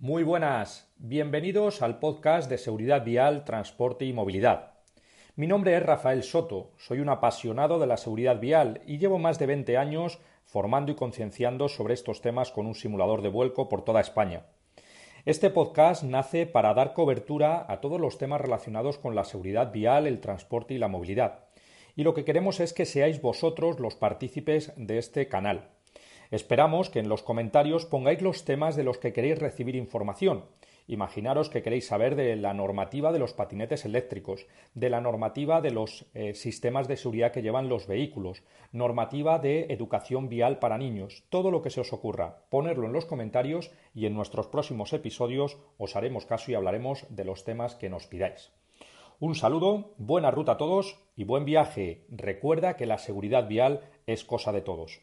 Muy buenas, bienvenidos al podcast de Seguridad Vial, Transporte y Movilidad. Mi nombre es Rafael Soto, soy un apasionado de la seguridad vial y llevo más de 20 años formando y concienciando sobre estos temas con un simulador de vuelco por toda España. Este podcast nace para dar cobertura a todos los temas relacionados con la seguridad vial, el transporte y la movilidad. Y lo que queremos es que seáis vosotros los partícipes de este canal. Esperamos que en los comentarios pongáis los temas de los que queréis recibir información. Imaginaros que queréis saber de la normativa de los patinetes eléctricos, de la normativa de los eh, sistemas de seguridad que llevan los vehículos, normativa de educación vial para niños, todo lo que se os ocurra, ponerlo en los comentarios y en nuestros próximos episodios os haremos caso y hablaremos de los temas que nos pidáis. Un saludo, buena ruta a todos y buen viaje. Recuerda que la seguridad vial es cosa de todos.